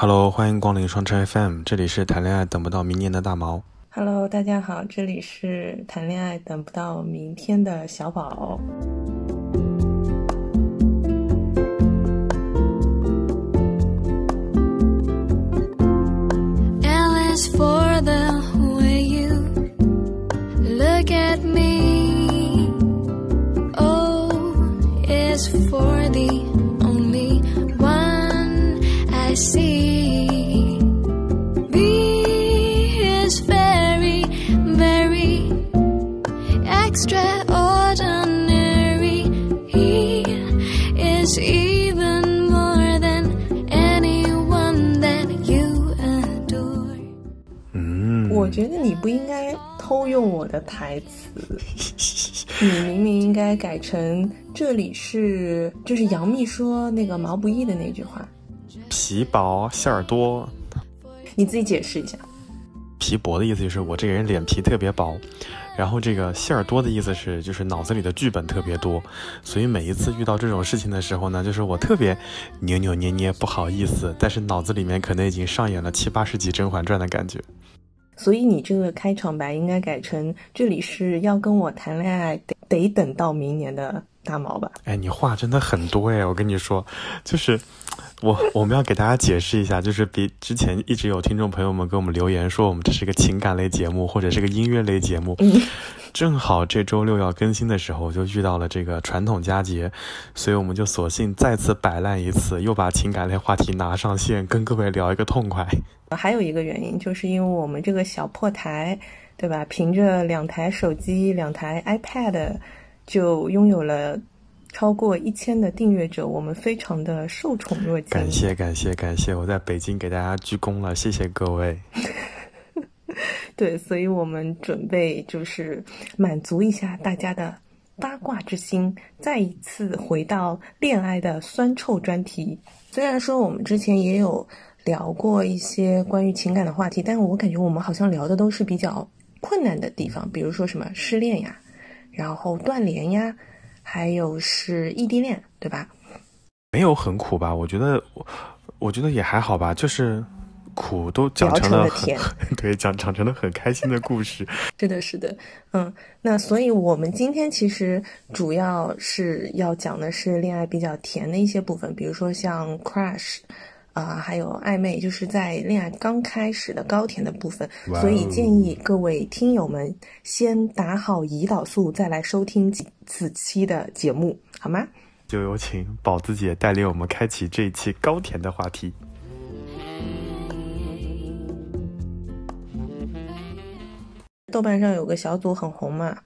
Hello，欢迎光临双车 FM，这里是谈恋爱等不到明年的大毛。Hello，大家好，这里是谈恋爱等不到明天的小宝。你不应该偷用我的台词，你明明应该改成这里是，就是杨幂说那个毛不易的那句话，皮薄馅儿多。你自己解释一下。皮薄的意思就是我这个人脸皮特别薄，然后这个馅儿多的意思是就是脑子里的剧本特别多，所以每一次遇到这种事情的时候呢，就是我特别扭扭捏捏，不好意思，但是脑子里面可能已经上演了七八十集《甄嬛传》的感觉。所以你这个开场白应该改成这里是要跟我谈恋爱得得等到明年的大毛吧？哎，你话真的很多哎，我跟你说，就是我我们要给大家解释一下，就是比之前一直有听众朋友们给我们留言说我们这是个情感类节目或者是个音乐类节目，正好这周六要更新的时候就遇到了这个传统佳节，所以我们就索性再次摆烂一次，又把情感类话题拿上线，跟各位聊一个痛快。还有一个原因，就是因为我们这个小破台，对吧？凭着两台手机、两台 iPad，就拥有了超过一千的订阅者，我们非常的受宠若惊。感谢感谢感谢，我在北京给大家鞠躬了，谢谢各位。对，所以我们准备就是满足一下大家的八卦之心，再一次回到恋爱的酸臭专题。虽然说我们之前也有聊过一些关于情感的话题，但我感觉我们好像聊的都是比较困难的地方，比如说什么失恋呀，然后断联呀，还有是异地恋，对吧？没有很苦吧？我觉得我我觉得也还好吧，就是苦都讲成了甜 对讲讲成了很开心的故事。是的，是的，嗯，那所以我们今天其实主要是要讲的是恋爱比较甜的一些部分，比如说像 crush，啊、还有暧昧，就是在恋爱刚开始的高甜的部分。所以建议各位听友们先打好胰岛素，再来收听此此期的节目，好吗？就有请宝子姐带领我们开启这一期高甜的话题。豆瓣上有个小组很红嘛，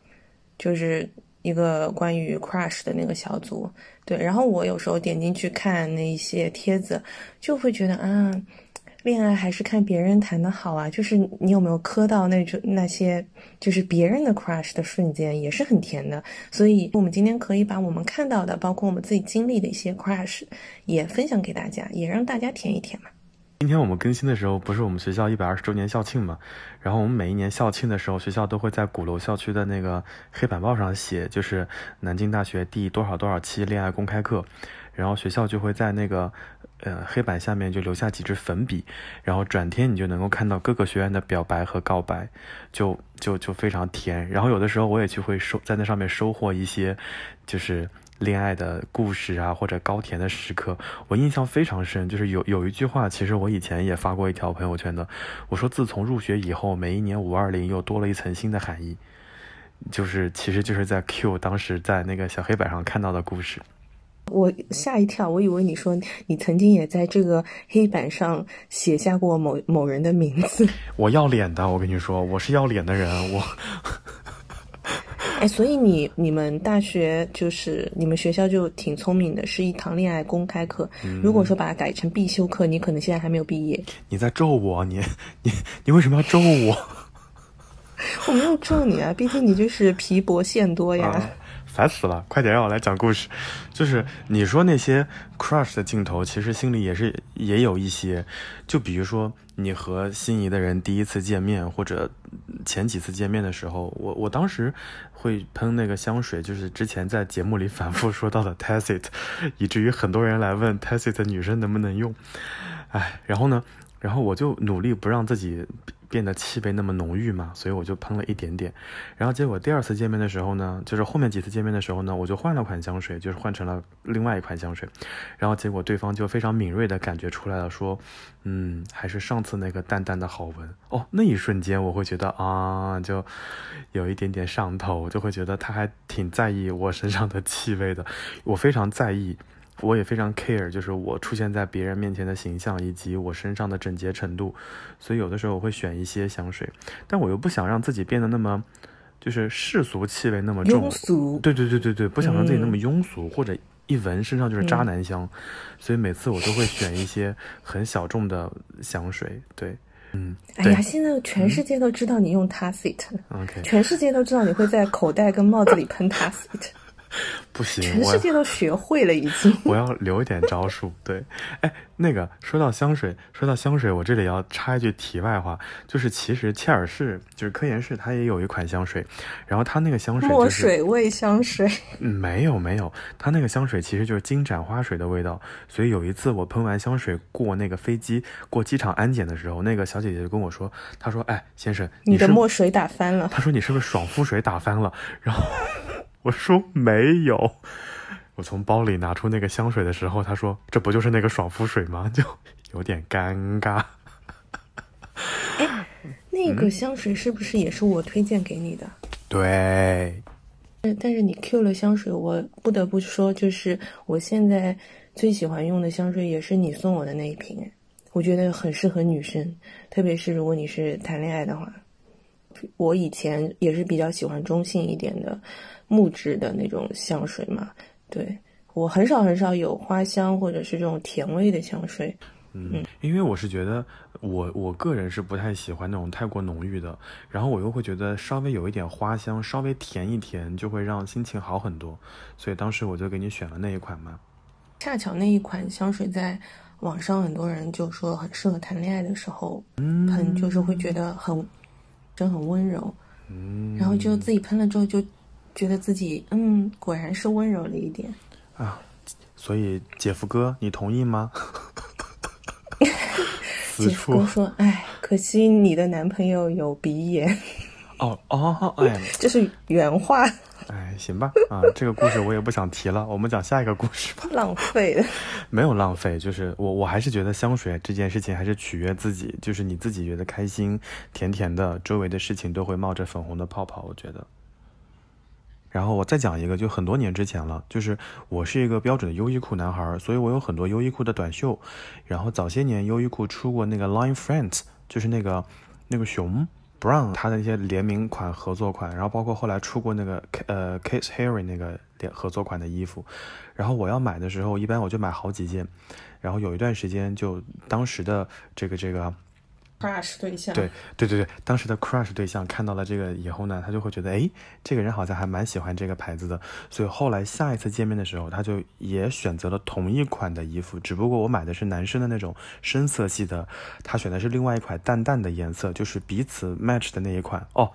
就是一个关于 crush 的那个小组。对，然后我有时候点进去看那一些帖子，就会觉得啊，恋爱还是看别人谈的好啊。就是你有没有磕到那种那些就是别人的 crush 的瞬间，也是很甜的。所以，我们今天可以把我们看到的，包括我们自己经历的一些 crush，也分享给大家，也让大家甜一甜嘛。今天我们更新的时候，不是我们学校一百二十周年校庆嘛？然后我们每一年校庆的时候，学校都会在鼓楼校区的那个黑板报上写，就是南京大学第多少多少期恋爱公开课，然后学校就会在那个呃黑板下面就留下几支粉笔，然后转天你就能够看到各个学院的表白和告白，就就就非常甜。然后有的时候我也去会收在那上面收获一些，就是。恋爱的故事啊，或者高甜的时刻，我印象非常深。就是有有一句话，其实我以前也发过一条朋友圈的，我说自从入学以后，每一年五二零又多了一层新的含义，就是其实就是在 Q 当时在那个小黑板上看到的故事。我吓一跳，我以为你说你曾经也在这个黑板上写下过某某人的名字。我要脸的，我跟你说，我是要脸的人，我哎，所以你你们大学就是你们学校就挺聪明的，是一堂恋爱公开课。如果说把它改成必修课，你可能现在还没有毕业。你在咒我，你你你为什么要咒我？我没有咒你啊，毕竟你就是皮薄馅多呀。啊烦死了！快点让我来讲故事。就是你说那些 crush 的镜头，其实心里也是也有一些。就比如说你和心仪的人第一次见面，或者前几次见面的时候，我我当时会喷那个香水，就是之前在节目里反复说到的 Tacit，以至于很多人来问 Tacit 女生能不能用。哎，然后呢，然后我就努力不让自己变得气味那么浓郁嘛，所以我就喷了一点点。然后结果第二次见面的时候呢，就是后面几次见面的时候呢，我就换了款香水，就是换成了另外一款香水。然后结果对方就非常敏锐的感觉出来了，说，嗯，还是上次那个淡淡的好闻哦。那一瞬间我会觉得啊，就有一点点上头，就会觉得他还挺在意我身上的气味的，我非常在意。我也非常 care，就是我出现在别人面前的形象以及我身上的整洁程度，所以有的时候我会选一些香水，但我又不想让自己变得那么就是世俗气味那么重庸，俗。对对对对对，不想让自己那么庸俗，或者一闻身上就是渣男香，所以每次我都会选一些很小众的香水，对，嗯，对哎呀，现在全世界都知道你用 Tacit，，OK，全世界都知道你会在口袋跟帽子里喷 Tacit，不行，全世界都学会了已经。我要留一点招数。对，哎，那个说到香水，说到香水，我这里要插一句题外话，就是其实切尔氏就是科颜氏，它也有一款香水，然后它那个香水墨就是水味香水，嗯没有没有，它那个香水其实就是金盏花水的味道。所以有一次我喷完香水过那个飞机过机场安检的时候，那个小姐姐就跟我说，她说：“哎，先生，你的墨水打翻了。她说你是不是爽肤水打翻了？然后我说没有。我从包里拿出那个香水的时候，他说这不就是那个爽肤水吗？就有点尴尬。那个香水是不是也是我推荐给你的？对，但但是你 Q 了香水，我不得不说，就是我现在最喜欢用的香水也是你送我的那一瓶，哎我觉得很适合女生，特别是如果你是谈恋爱的话。我以前也是比较喜欢中性一点的木质的那种香水嘛，对我很少很少有花香或者是这种甜味的香水。嗯，因为我是觉得我我个人是不太喜欢那种太过浓郁的，然后我又会觉得稍微有一点花香，稍微甜一甜就会让心情好很多，所以当时我就给你选了那一款嘛。恰巧那一款香水在网上很多人就说很适合谈恋爱的时候喷，就是会觉得很真很温柔，嗯，然后就自己喷了之后就觉得自己嗯果然是温柔了一点。啊，所以姐夫哥，你同意吗？姐夫哥说：“哎，可惜你的男朋友有鼻炎，哦哦，哎 这是原话，哎，行吧，啊，这个故事我也不想提了，我们讲下一个故事吧。浪费。没有浪费，就是我我还是觉得香水这件事情还是取悦自己，就是你自己觉得开心，甜甜的，周围的事情都会冒着粉红的泡泡，我觉得。然后我再讲一个，就很多年之前了，就是我是一个标准的优衣库男孩，所以我有很多优衣库的短袖。然后早些年优衣库出过那个 Line Friends，就是那个那个熊 Brown 他的那些联名款、合作款，然后包括后来出过那个呃 Kiss Harry 那个联合作款的衣服。然后我要买的时候，一般我就买好几件。然后有一段时间，就当时的这个这个 crush 对象，对对对对，当时的 crush 对象看到了这个以后呢，他就会觉得，哎，这个人好像还蛮喜欢这个牌子的，所以后来下一次见面的时候，他就也选择了同一款的衣服，只不过我买的是男生的那种深色系的，他选的是另外一款淡淡的颜色，就是彼此 match 的那一款。哦，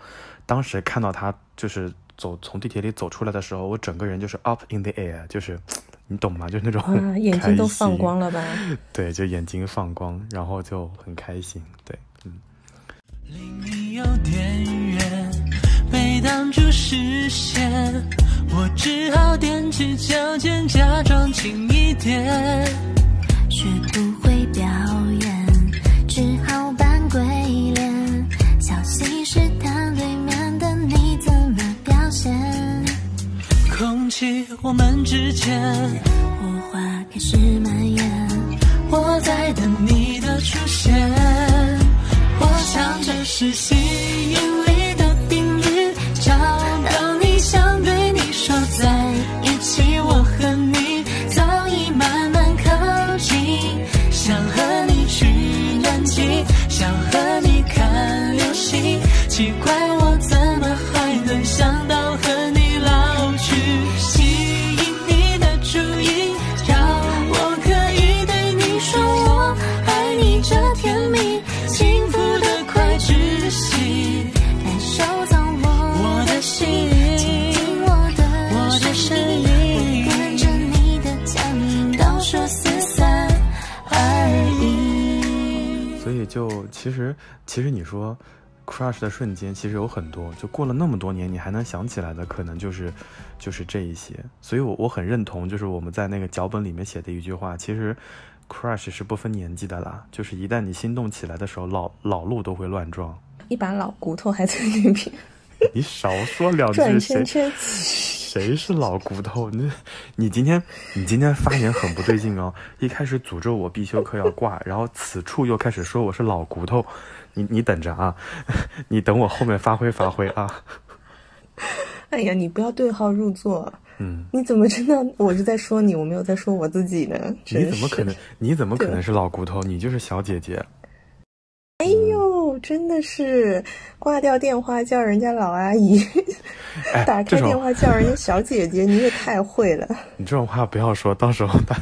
当时看到他就是走从地铁里走出来的时候，我整个人就是 up in the air，就是你懂吗？就是那种啊，眼睛都放光了吧？对，就眼睛放光，然后就很开心。对，有点远，被挡住视线，我只好踮起脚尖，假装近一点。学不会表演，只好扮鬼脸，小心试探对面的你怎么表现。空气我们之间，火花开始蔓延，我在等你的出现。是吸引力的定律，找到你，想对你说在一起，我和你早已慢慢靠近，想和你去南极，想和你看流星，奇怪就其实其实你说 crush 的瞬间其实有很多，就过了那么多年，你还能想起来的，可能就是就是这一些。所以我我很认同，就是我们在那个脚本里面写的一句话，其实 crush 是不分年纪的啦，就是一旦你心动起来的时候，老老路都会乱撞。一把老骨头还在那边你少说两句，转谁圈圈。谁是老骨头？你你今天你今天发言很不对劲哦！一开始诅咒我必修课要挂，然后此处又开始说我是老骨头，你你等着啊，你等我后面发挥发挥啊！哎呀，你不要对号入座。嗯，你怎么知道我是在说你，我没有在说我自己呢？你怎么可能？？你怎么可能是老骨头？你就是小姐姐。哎呦，真的是挂掉电话叫人家老阿姨，哎，打开电话叫人家小姐姐，你也太会了。你这种话不要说，到时候他，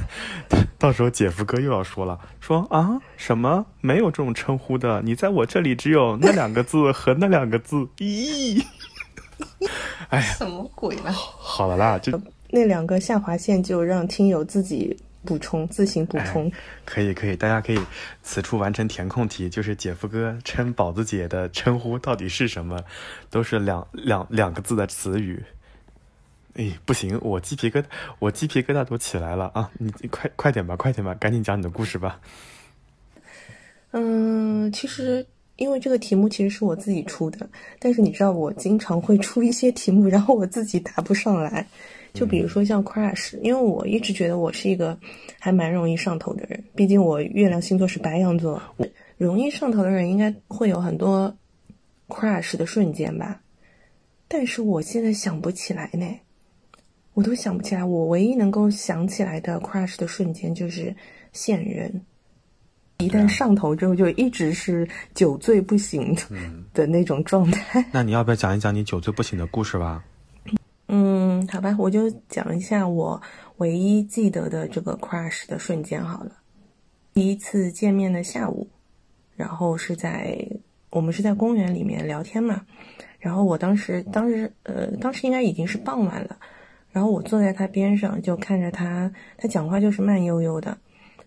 他到时候姐夫哥又要说了，说啊什么没有这种称呼的，你在我这里只有那两个字和那两个字，咦，哎呀，什么鬼呢？好了啦，就那两个下划线就让听友自己补充，自行补充。可以可以，大家可以此处完成填空题，就是姐夫哥称宝子姐的称呼到底是什么，都是两两两个字的词语。哎，不行，我鸡皮疙瘩，我鸡皮疙瘩都起来了啊！你你快快点吧，快点吧，赶紧讲你的故事吧。嗯，其实因为这个题目其实是我自己出的，但是你知道我经常会出一些题目，然后我自己答不上来。就比如说像 crush，因为我一直觉得我是一个还蛮容易上头的人，毕竟我月亮星座是白羊座，容易上头的人应该会有很多 crush 的瞬间吧。但是我现在想不起来呢，我都想不起来。我唯一能够想起来的 crush 的瞬间就是现任。一旦上头之后，就一直是酒醉不醒的那种状态。那你要不要讲一讲你酒醉不醒的故事吧？嗯，好吧，我就讲一下我唯一记得的这个 crush 的瞬间好了。第一次见面的下午，然后是在我们是在公园里面聊天嘛，然后我当时当时呃当时应该已经是傍晚了，然后我坐在他边上就看着他，他讲话就是慢悠悠的，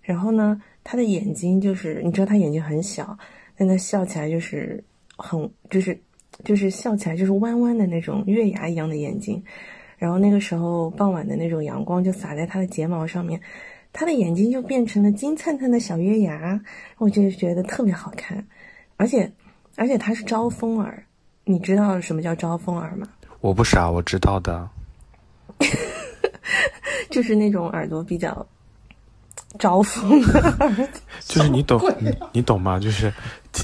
然后呢，他的眼睛就是你知道他眼睛很小，但他笑起来就是很就是就是笑起来就是弯弯的那种月牙一样的眼睛，然后那个时候傍晚的那种阳光就洒在他的睫毛上面，他的眼睛就变成了金灿灿的小月牙，我就觉得特别好看，而且而且他是招风耳，你知道什么叫招风耳吗？我不傻，我知道的。就是那种耳朵比较招风的耳，就是你懂你你懂吗？就是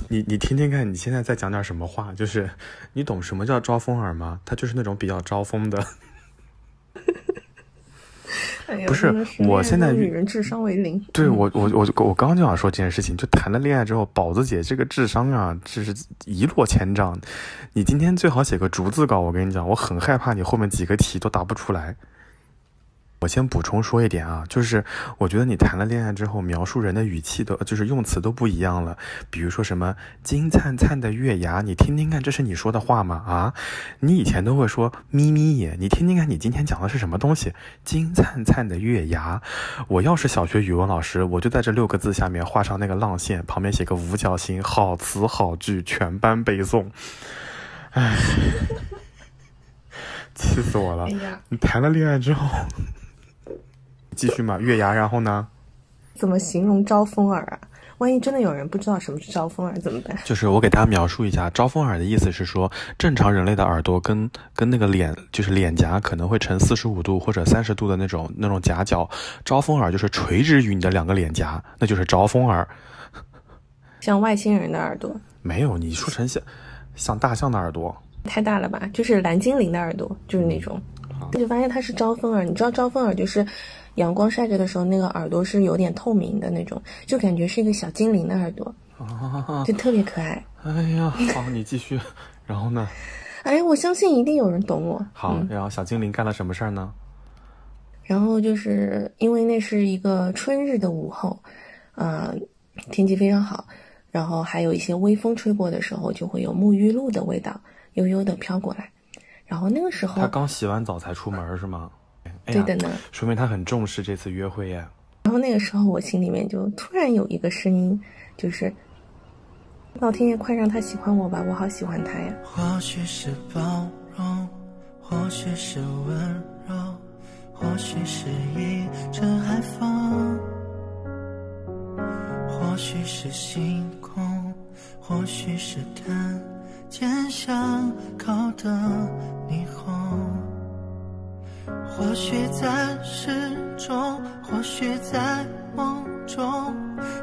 你你听听看，你现在在讲点什么话？就是你懂什么叫招风耳吗？它就是那种比较招风的。哎不是我现在女人智商为零，对我我我我刚刚就想说这件事情，就谈了恋爱之后，宝子姐这个智商啊，这是一落千丈。你今天最好写个逐字稿，我跟你讲，我很害怕你后面几个题都答不出来。我先补充说一点啊，就是我觉得你谈了恋爱之后，描述人的语气都就是用词都不一样了。比如说什么金灿灿的月牙，你听听看，这是你说的话吗？啊，你以前都会说咪咪眼，你听听看，你今天讲的是什么东西？金灿灿的月牙。我要是小学语文老师，我就在这六个字下面画上那个浪线，旁边写个五角星，好词好句，全班背诵。唉，气死我了哎！你谈了恋爱之后，继续嘛，月牙，然后呢？怎么形容招风耳啊？万一真的有人不知道什么是招风耳怎么办？就是我给大家描述一下，招风耳的意思是说，正常人类的耳朵跟跟那个脸，就是脸颊可能会呈四十五度或者三十度的那种那种夹角，招风耳就是垂直于你的两个脸颊，那就是招风耳。像外星人的耳朵没有，你说成像像大象的耳朵，太大了吧？就是蓝精灵的耳朵，就是那种。就发现它是招风耳，你知道招风耳就是阳光晒着的时候，那个耳朵是有点透明的那种，就感觉是一个小精灵的耳朵，啊，就特别可爱。哎呀，好，你继续。然后呢？哎，我相信一定有人懂我。好，嗯然后小精灵干了什么事儿呢？然后就是因为那是一个春日的午后，呃，天气非常好，然后还有一些微风吹过的时候，就会有沐浴露的味道悠悠的飘过来。然后那个时候他，刚洗完澡才出门是吗？哎对的呢。说明他很重视这次约会呀。然后那个时候我心里面就突然有一个声音，就是老天爷快让他喜欢我吧，我好喜欢他呀。或许是包容，或许是温柔，或许是一阵海风，或许是星空，或许是看见巷口的霓虹。或许在诗中，或许在梦中，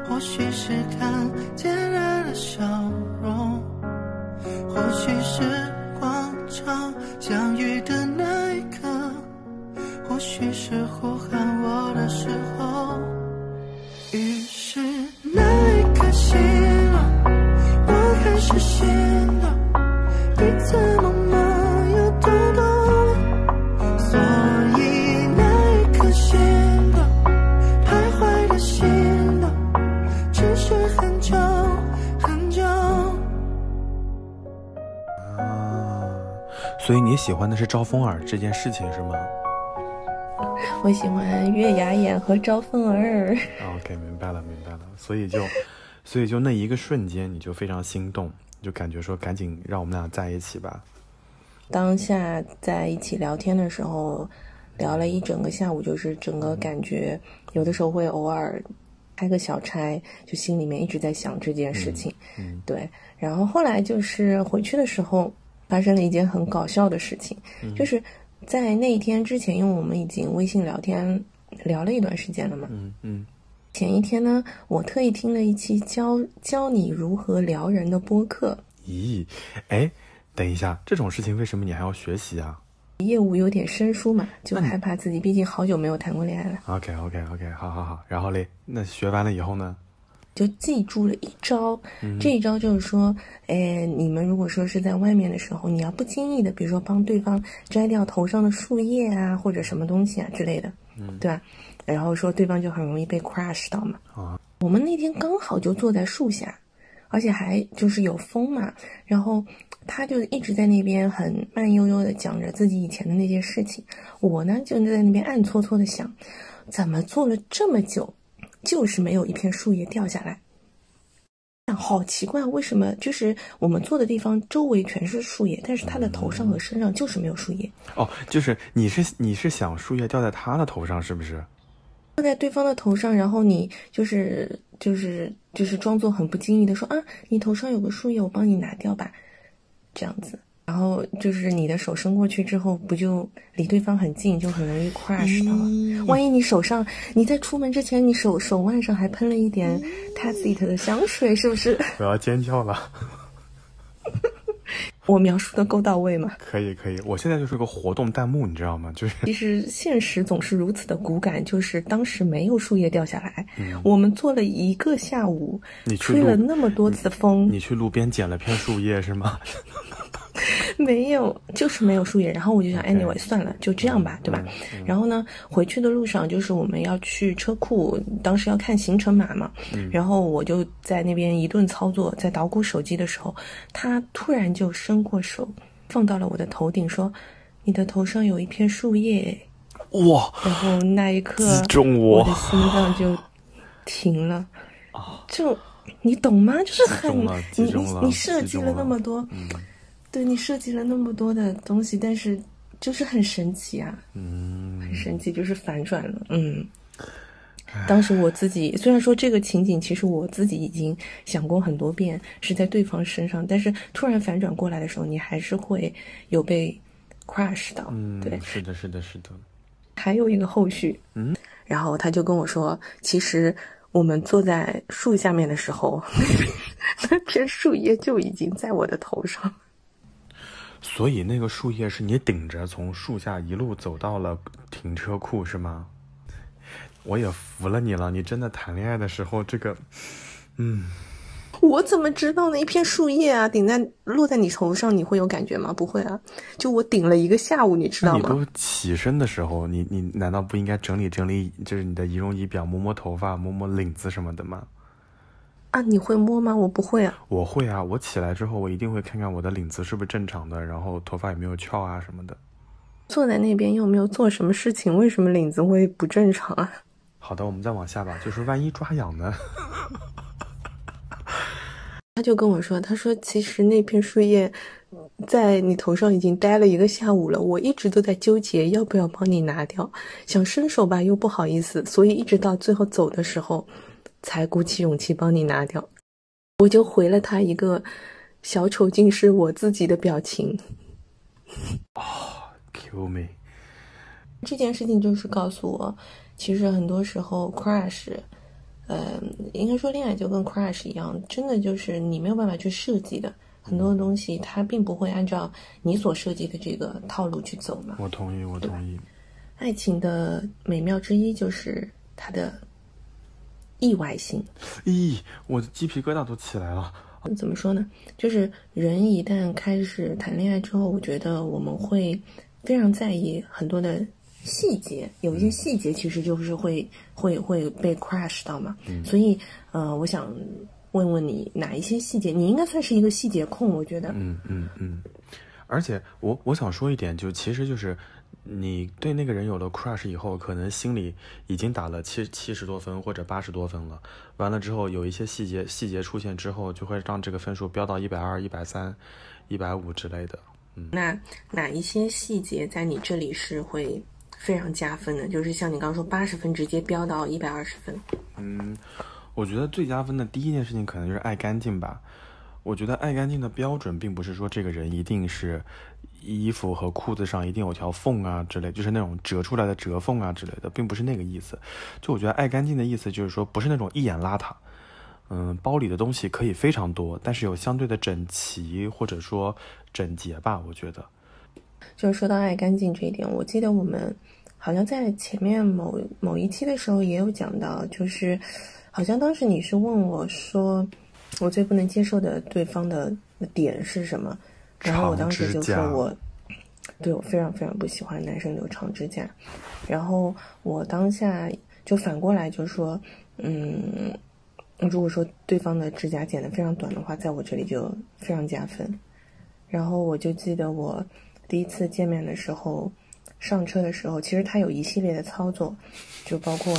或许是看见人的笑容，或许是广场相遇的那一刻，或许是呼喊我的时候。于是那一刻醒了，我开始心所以你喜欢的是招风耳这件事情是吗我喜欢月牙眼和招风耳。？OK，明白了，明白了。所以就，所以就那一个瞬间，你就非常心动，就感觉说赶紧让我们俩在一起吧。当下在一起聊天的时候，聊了一整个下午，就是整个感觉，有的时候会偶尔开个小差，就心里面一直在想这件事情。嗯对，然后后来就是回去的时候，发生了一件很搞笑的事情，就是在那一天之前，因为我们已经微信聊天聊了一段时间了嘛，嗯嗯，前一天呢，我特意听了一期教教你如何撩人的播客，咦，哎，等一下，这种事情为什么你还要学习啊业务有点生疏嘛，就害怕自己，毕竟好久没有谈过恋爱了，？OK OK OK，好好好。然后嘞，那学完了以后呢？就记住了一招。这一招就是说，哎，你们如果说是在外面的时候，你要不经意的，比如说帮对方摘掉头上的树叶啊，或者什么东西啊之类的，对吧？然后说对方就很容易被 crush 到嘛。啊，我们那天刚好就坐在树下，而且还就是有风嘛，然后他就一直在那边很慢悠悠的讲着自己以前的那些事情，我呢就在那边暗搓搓的想，怎么坐了这么久，就是没有一片树叶掉下来。好奇怪，为什么就是我们坐的地方周围全是树叶，但是他的头上和身上就是没有树叶？哦，就是你是你是想树叶掉在他的头上是不是？掉在对方的头上，然后你就是就是就是装作很不经意的说啊，你头上有个树叶，我帮你拿掉吧，这样子。然后就是你的手伸过去之后，不就离对方很近，就很容易 crush 到了。万一你手上你在出门之前，你手手腕上还喷了一点 Tacit 的香水，是不是？我要尖叫了。我描述的够到位吗？可以可以，我现在就是个活动弹幕，你知道吗？就是 其实现实总是如此的骨感，就是当时没有树叶掉下来，我们做了一个下午，你吹了那么多次风，你去路边捡了片树叶是吗？没有，就是没有树叶。然后我就想，anyway，算了，就这样吧，对吧？然后呢，回去的路上就是我们要去车库，当时要看行程码嘛。然后我就在那边一顿操作，在捣鼓手机的时候，他突然就伸过手放到了我的头顶，说：“你的头上有一片树叶。哇，”然后那一刻，中我我的心脏就停了。就你懂吗？就是很你你你设计了那么多，对你设计了那么多的东西，但是就是很神奇啊，嗯，很神奇，就是反转了，嗯。当时我自己虽然说这个情景，其实我自己已经想过很多遍，是在对方身上，但是突然反转过来的时候，你还是会有被 crush 到，嗯，对。是的，是的，是的。还有一个后续，嗯，然后他就跟我说，其实我们坐在树下面的时候，那片树叶就已经在我的头上。所以那个树叶是你顶着从树下一路走到了停车库是吗？我也服了你了，你真的谈恋爱的时候这个，嗯，我怎么知道那一片树叶啊，顶在落在你头上，你会有感觉吗？不会啊，就我顶了一个下午，你知道吗？那你都起身的时候，你你难道不应该整理整理，就是你的仪容仪表，摸摸头发，摸摸领子什么的吗？啊，你会摸吗？我不会啊。我会啊，我起来之后，我一定会看看我的领子是不是正常的，然后头发有没有翘啊什么的。坐在那边又没有做什么事情，为什么领子会不正常啊？好的，我们再往下吧，就是万一抓痒呢？他他就跟我说，他说其实那片树叶在你头上已经待了一个下午了，我一直都在纠结要不要帮你拿掉，想伸手吧又不好意思，所以一直到最后走的时候，才鼓起勇气帮你拿掉。我就回了他一个小丑竟是我自己的表情。Kill me！这件事情就是告诉我，其实很多时候 crush，呃，应该说恋爱就跟 crush 一样，真的就是你没有办法去设计的，很多东西它并不会按照你所设计的这个套路去走嘛。我同意，我同意。爱情的美妙之一就是它的意外性。咦，我的鸡皮疙瘩都起来了。怎么说呢？就是人一旦开始谈恋爱之后，我觉得我们会非常在意很多的细节，有一些细节其实就是会会会被 crush 到嘛。所以，呃，我想问问你哪一些细节？你应该算是一个细节控，我觉得。嗯嗯嗯。而且我我想说一点，就其实就是你对那个人有了 crush 以后，可能心里已经打了七七十多分或者八十多分了。完了之后，有一些细节细节出现之后，就会让这个分数飙到一百二、一百三、一百五之类的。嗯那哪一些细节在你这里是会非常加分的？就是像你刚刚说八十分直接飙到一百二十分。嗯，我觉得最加分的第一件事情可能就是爱干净吧。我觉得爱干净的标准，并不是说这个人一定是衣服和裤子上一定有条缝啊之类，就是那种折出来的折缝啊之类的，并不是那个意思。就我觉得爱干净的意思，就是说不是那种一眼邋遢。嗯，包里的东西可以非常多，但是有相对的整齐或者说整洁吧。我觉得，就是说到爱干净这一点，我记得我们好像在前面某某一期的时候也有讲到，就是好像当时你是问我说，我最不能接受的对方的点是什么？然后我当时就说我，对我非常非常不喜欢男生留长指甲。然后我当下就反过来就说，嗯，如果说对方的指甲剪得非常短的话，在我这里就非常加分。然后我就记得我第一次见面的时候，上车的时候，其实他有一系列的操作，就包括、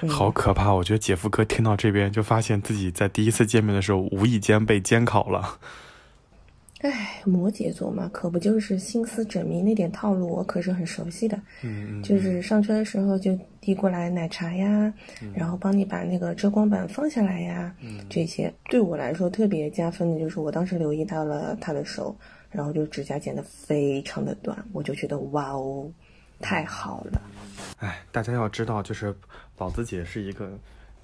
嗯、好可怕！我觉得姐夫哥听到这边就发现自己在第一次见面的时候无意间被监考了。唉，摩羯座嘛，可不就是心思缜密那点套路，我可是很熟悉的。嗯嗯，就是上车的时候就递过来奶茶呀，嗯、然后帮你把那个遮光板放下来呀，嗯、这些对我来说特别加分的就是我当时留意到了他的手，然后就指甲剪得非常的短，我就觉得哇哦，太好了。哎，大家要知道，就是宝子姐是一个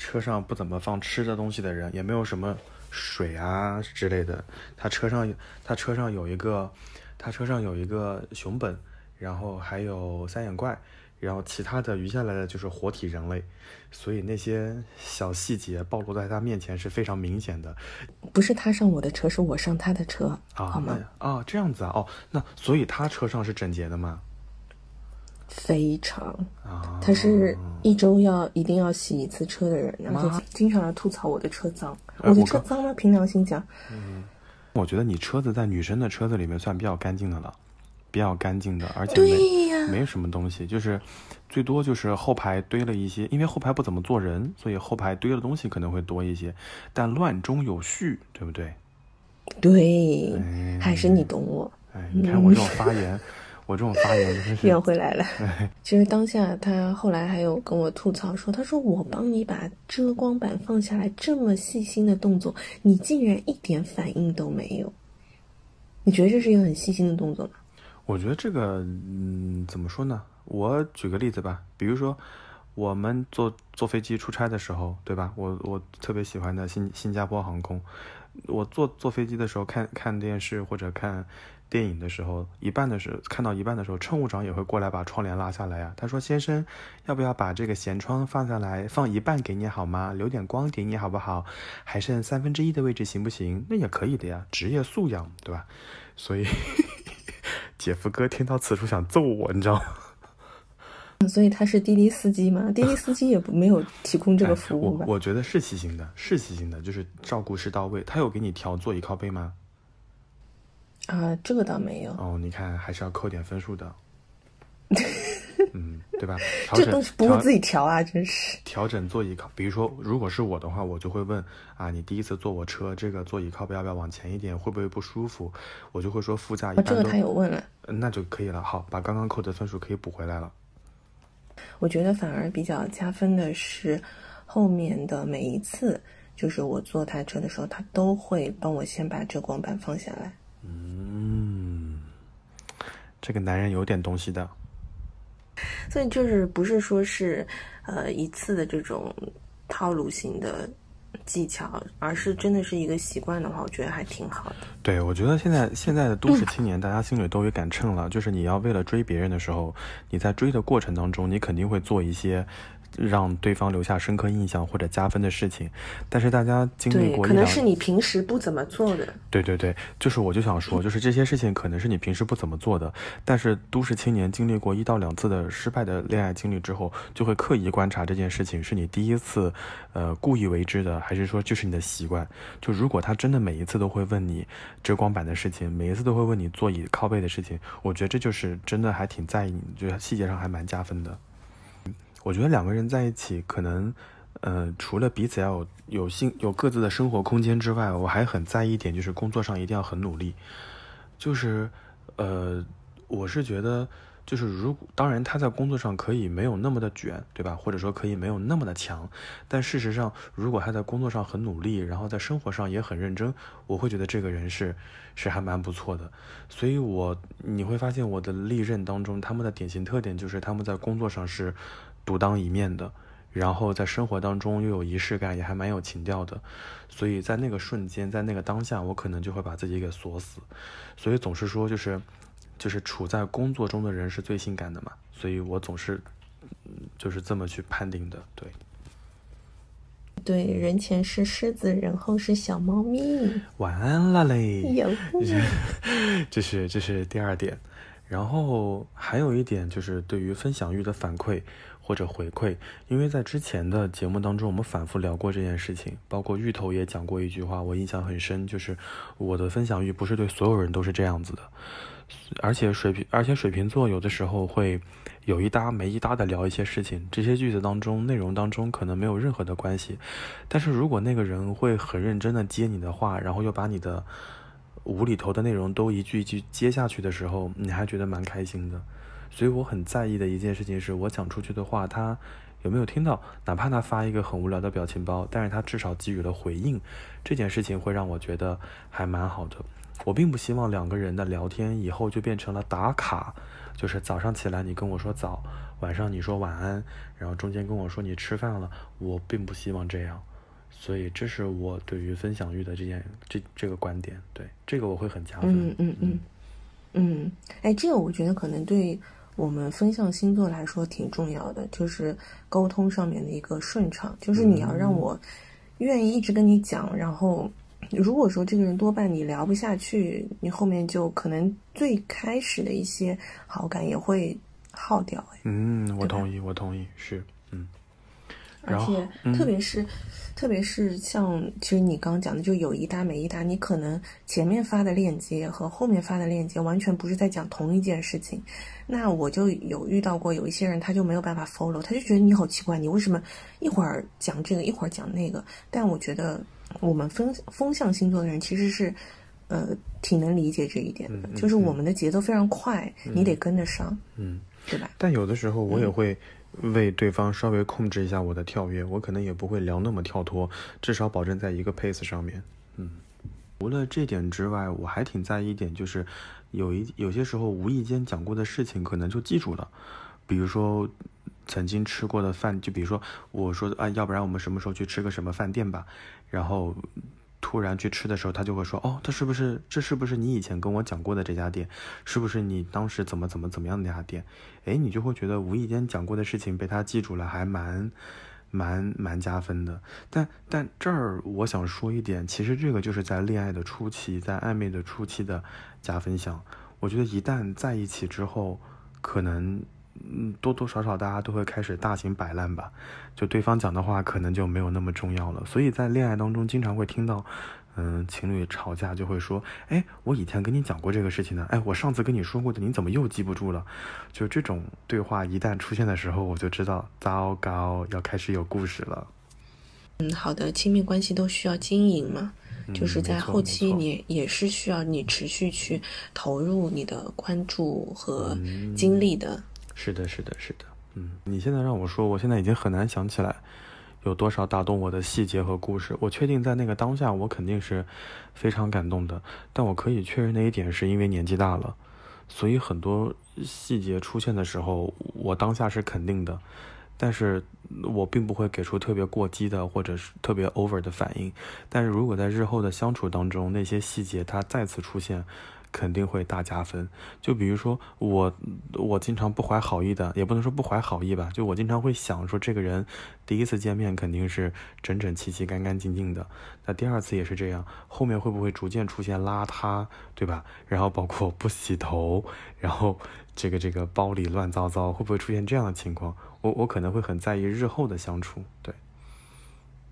车上不怎么放吃的东西的人，也没有什么。水啊之类的，他车上他车上有一个，他车上有一个熊本，然后还有三眼怪，然后其他的余下来的就是活体人类，所以那些小细节暴露在他面前是非常明显的。不是他上我的车，是我上他的车，啊、好吗？啊，这样子啊，哦，那所以他车上是整洁的吗？非常啊，他是一周要一定要洗一次车的人，然后经常来吐槽我的车脏。我的车脏吗？凭良心讲，嗯，我觉得你车子在女生的车子里面算比较干净的了，比较干净的，而且对呀，没什么东西，就是最多就是后排堆了一些，因为后排不怎么坐人，所以后排堆的东西可能会多一些，但乱中有序，对不对？对，哎、还是你懂我。哎，你看我这种发言。我这种发言真是圆回来了。其实当下他后来还有跟我吐槽说：“他说我帮你把遮光板放下来，这么细心的动作，你竟然一点反应都没有。你觉得这是一个很细心的动作吗？”我觉得这个，嗯，怎么说呢？我举个例子吧，比如说我们坐坐飞机出差的时候，对吧？我我特别喜欢的新新加坡航空，我坐坐飞机的时候看看电视或者看。电影的时候，一半的时候看到一半的时候，乘务长也会过来把窗帘拉下来呀、啊。他说：“先生，要不要把这个舷窗放下来，放一半给你好吗？留点光给你好不好？还剩三分之一的位置行不行？那也可以的呀，职业素养，对吧？”所以，姐夫哥听到此处想揍我，你知道吗？所以他是滴滴司机吗？滴滴司机也没有提供这个服务吧？哎、我我觉得是细心的，是细心的，就是照顾是到位。他有给你调座椅靠背吗？啊，这个倒没有。哦，你看还是要扣点分数的。嗯，对吧？调整这东西不会自己调啊，真是。调整座椅靠，比如说，如果是我的话，我就会问啊，你第一次坐我车，这个座椅靠背要不要往前一点，会不会不舒服？我就会说副驾一哦，般都，这个他有问了。嗯那就可以了。好，把刚刚扣的分数可以补回来了。我觉得反而比较加分的是，后面的每一次，就是我坐他车的时候，他都会帮我先把遮光板放下来。嗯，这个男人有点东西的。所以就是不是说是，呃，一次的这种套路型的技巧，而是真的是一个习惯的话，我觉得还挺好的。对，我觉得现在现在的都市青年，大家心里都有杆秤了。就是你要为了追别人的时候，你在追的过程当中，你肯定会做一些让对方留下深刻印象或者加分的事情。但是大家经历，过可能是你平时不怎么做的。对对对，就是我就想说，就是这些事情可能是你平时不怎么做的，但是都市青年经历过一到两次的失败的恋爱经历之后，就会刻意观察这件事情是你第一次，呃，故意为之的，还是说就是你的习惯？就如果他真的每一次都会问你遮光板的事情，每一次都会问你座椅靠背的事情，我觉得这就是真的还挺在意你，就是细节上还蛮加分的。我觉得两个人在一起，可能，呃，除了彼此要有有性有各自的生活空间之外，我还很在意一点，就是工作上一定要很努力。就是，呃，我是觉得，就是如果当然他在工作上可以没有那么的卷，对吧？或者说可以没有那么的强，但事实上，如果他在工作上很努力，然后在生活上也很认真，我会觉得这个人是是还蛮不错的。所以我你会发现我的历任当中，他们的典型特点就是他们在工作上是独当一面的。然后在生活当中又有仪式感，也还蛮有情调的，所以在那个瞬间，在那个当下，我可能就会把自己给锁死。所以总是说，就是就是处在工作中的人是最性感的嘛，所以我总是嗯就是这么去判定的。对，对，人前是狮子，人后是小猫咪。晚安了嘞。有 这是这是第二点，然后还有一点就是对于分享欲的反馈或者回馈，因为在之前的节目当中，我们反复聊过这件事情，包括芋头也讲过一句话，我印象很深，就是我的分享欲不是对所有人都是这样子的，而且水瓶而且水瓶座有的时候会有一搭没一搭的聊一些事情，这些句子当中内容当中可能没有任何的关系，但是如果那个人会很认真的接你的话，然后又把你的无厘头的内容都一句一句接下去的时候，你还觉得蛮开心的。所以我很在意的一件事情是我讲出去的话，他有没有听到？哪怕他发一个很无聊的表情包，但是他至少给予了回应，这件事情会让我觉得还蛮好的。我并不希望两个人的聊天以后就变成了打卡，就是早上起来你跟我说早，晚上你说晚安，然后中间跟我说你吃饭了，我并不希望这样。所以这是我对于分享欲的这件这这个观点，对这个我会很加分。嗯嗯嗯嗯，哎，这个我觉得可能对我们风象星座来说挺重要的，就是沟通上面的一个顺畅，就是你要让我愿意一直跟你讲，然后如果说这个人多半你聊不下去，你后面就可能最开始的一些好感也会耗掉。哎，嗯，我同意，我同意，是，嗯，而且嗯特别是、特别是像其实你刚刚讲的，就有一搭没一搭，你可能前面发的链接和后面发的链接完全不是在讲同一件事情。那我就有遇到过有一些人，他就没有办法 follow，他就觉得你好奇怪，你为什么一会儿讲这个，一会儿讲那个？但我觉得我们风风象星座的人其实是。呃，挺能理解这一点的，嗯嗯就是我们的节奏非常快，你得跟得上，嗯。对吧？但有的时候我也嗯会为对方稍微控制一下我的跳跃，我可能也不会聊那么跳脱，至少保证在一个 pace 上面。嗯，除了这点之外，我还挺在意一点，就是有一有些时候无意间讲过的事情，可能就记住了，比如说。曾经吃过的饭，就比如说我说啊，要不然我们什么时候去吃个什么饭店吧，然后突然去吃的时候，他就会说哦，他是不是这是不是你以前跟我讲过的这家店？是不是你当时怎么怎么怎么样的那家店？哎，你就会觉得无意间讲过的事情被他记住了，还蛮蛮蛮加分的。但但这儿我想说一点，其实这个就是在恋爱的初期，在暧昧的初期的加分项。我觉得一旦在一起之后，可能。嗯，多多少少大家都会开始大型摆烂吧，就对方讲的话可能就没有那么重要了。所以在恋爱当中，经常会听到，嗯，情侣吵架就会说，哎，我以前跟你讲过这个事情呢，哎，我上次跟你说过的，你怎么又记不住了？就这种对话一旦出现的时候，我就知道糟糕，要开始有故事了。嗯，好的，亲密关系都需要经营嘛，就是在后期你也是需要你持续去投入你的关注和嗯精力的。是的，是的，是的，嗯，你现在让我说，我现在已经很难想起来有多少打动我的细节和故事。我确定在那个当下，我肯定是非常感动的，但我可以确认的一点是因为年纪大了，所以很多细节出现的时候，我当下是肯定的，但是我并不会给出特别过激的或者是特别 over 的反应。但是如果在日后的相处当中，那些细节它再次出现，肯定会大加分。就比如说我，我经常不怀好意的，也不能说不怀好意吧，就我经常会想说，这个人第一次见面肯定是整整齐齐、干干净净的，那第二次也是这样，后面会不会逐渐出现邋遢，对吧？然后包括不洗头，然后这个这个包里乱糟糟，会不会出现这样的情况？我我可能会很在意日后的相处，对。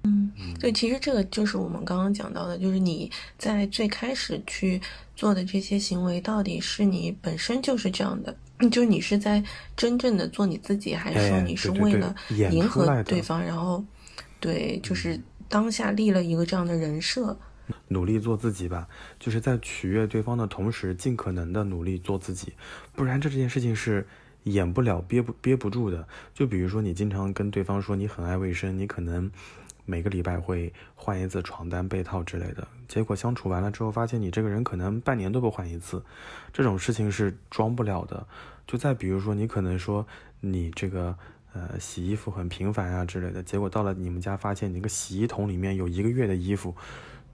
嗯对，其实这个就是我们刚刚讲到的，就是你在最开始去做的这些行为，到底是你本身就是这样的，就是你是在真正的做你自己，还是说哎你是为了迎合对方，然后对，就是当下立了一个这样的人设。努力做自己吧，就是在取悦对方的同时，尽可能的努力做自己，不然这件事情是演不了、憋不憋不住的。就比如说，你经常跟对方说你很爱卫生，你可能每个礼拜会换一次床单、被套之类的，结果相处完了之后，发现你这个人可能半年都不换一次，这种事情是装不了的。就再比如说，你可能说你这个。呃，洗衣服很频繁啊之类的，结果到了你们家，发现你那个洗衣桶里面有一个月的衣服，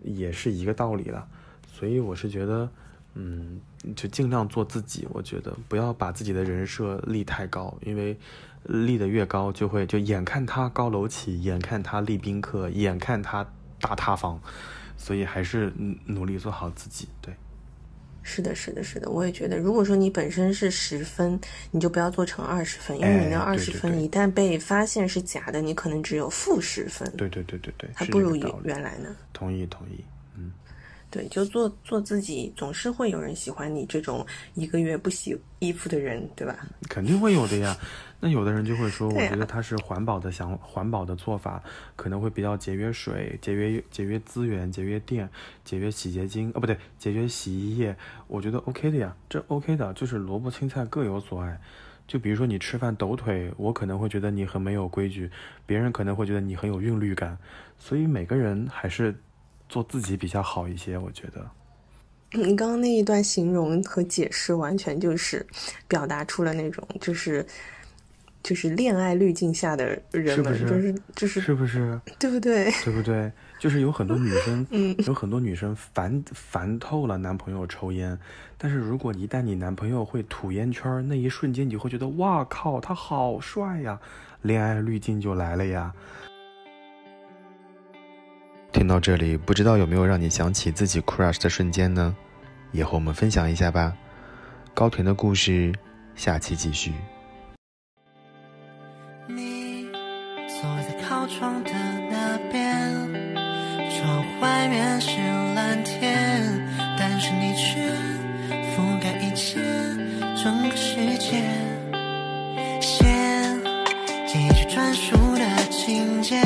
也是一个道理了。所以我是觉得，嗯，就尽量做自己。我觉得不要把自己的人设立太高，因为立得越高，就会就眼看他高楼起，眼看他立宾客，眼看他大塌房。所以还是嗯努力做好自己。对，是的，是的，是的，我也觉得，如果说你本身是十分，你就不要做成二十分，因为你那哎二十分一旦被发现是假的，你可能只有负十分，对对对对对，还不如原来呢。同意同意。嗯，对，就做做自己，总是会有人喜欢你这种一个月不洗衣服的人，对吧？肯定会有的呀。那有的人就会说，我觉得他是环保的想环保的做法，可能会比较节约水、节约节约资源、节约电、节约洗洁精，哦不对，节约洗衣液。我觉得 OK 的呀，这 OK 的，就是萝卜青菜各有所爱。就比如说你吃饭抖腿，我可能会觉得你很没有规矩，别人可能会觉得你很有韵律感，所以每个人还是做自己比较好一些，我觉得。你刚刚那一段形容和解释，完全就是表达出了那种就是就是恋爱滤镜下的人们，是不是就是就是是不是？对不对？对不对？就是有很多女生，嗯有很多女生烦烦透了男朋友抽烟，但是如果一旦你男朋友会吐烟圈，那一瞬间你会觉得哇靠，他好帅呀，恋爱滤镜就来了呀。听到这里，不知道有没有让你想起自己 crush 的瞬间呢？也和我们分享一下吧。高甜的故事，下期继续。你坐在靠窗的那边，窗外面是蓝天，但是你却覆盖一切整个世界。写几句专属的情节，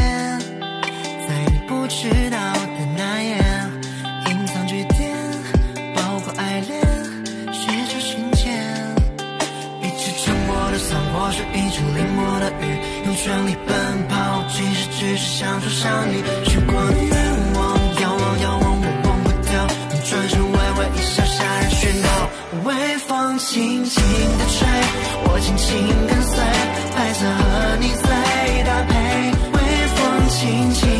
我知道的那页，隐藏句点，包括爱恋，写着心情，一直沉默的散播，是一种淋漠的雨，用全力奔跑，其实只是想说想你，许过的愿望，遥望遥望，我忘不掉，你转身微微一笑，夏日宣告，微风轻轻的吹，我轻轻跟随，白色和你最搭配，微风轻轻。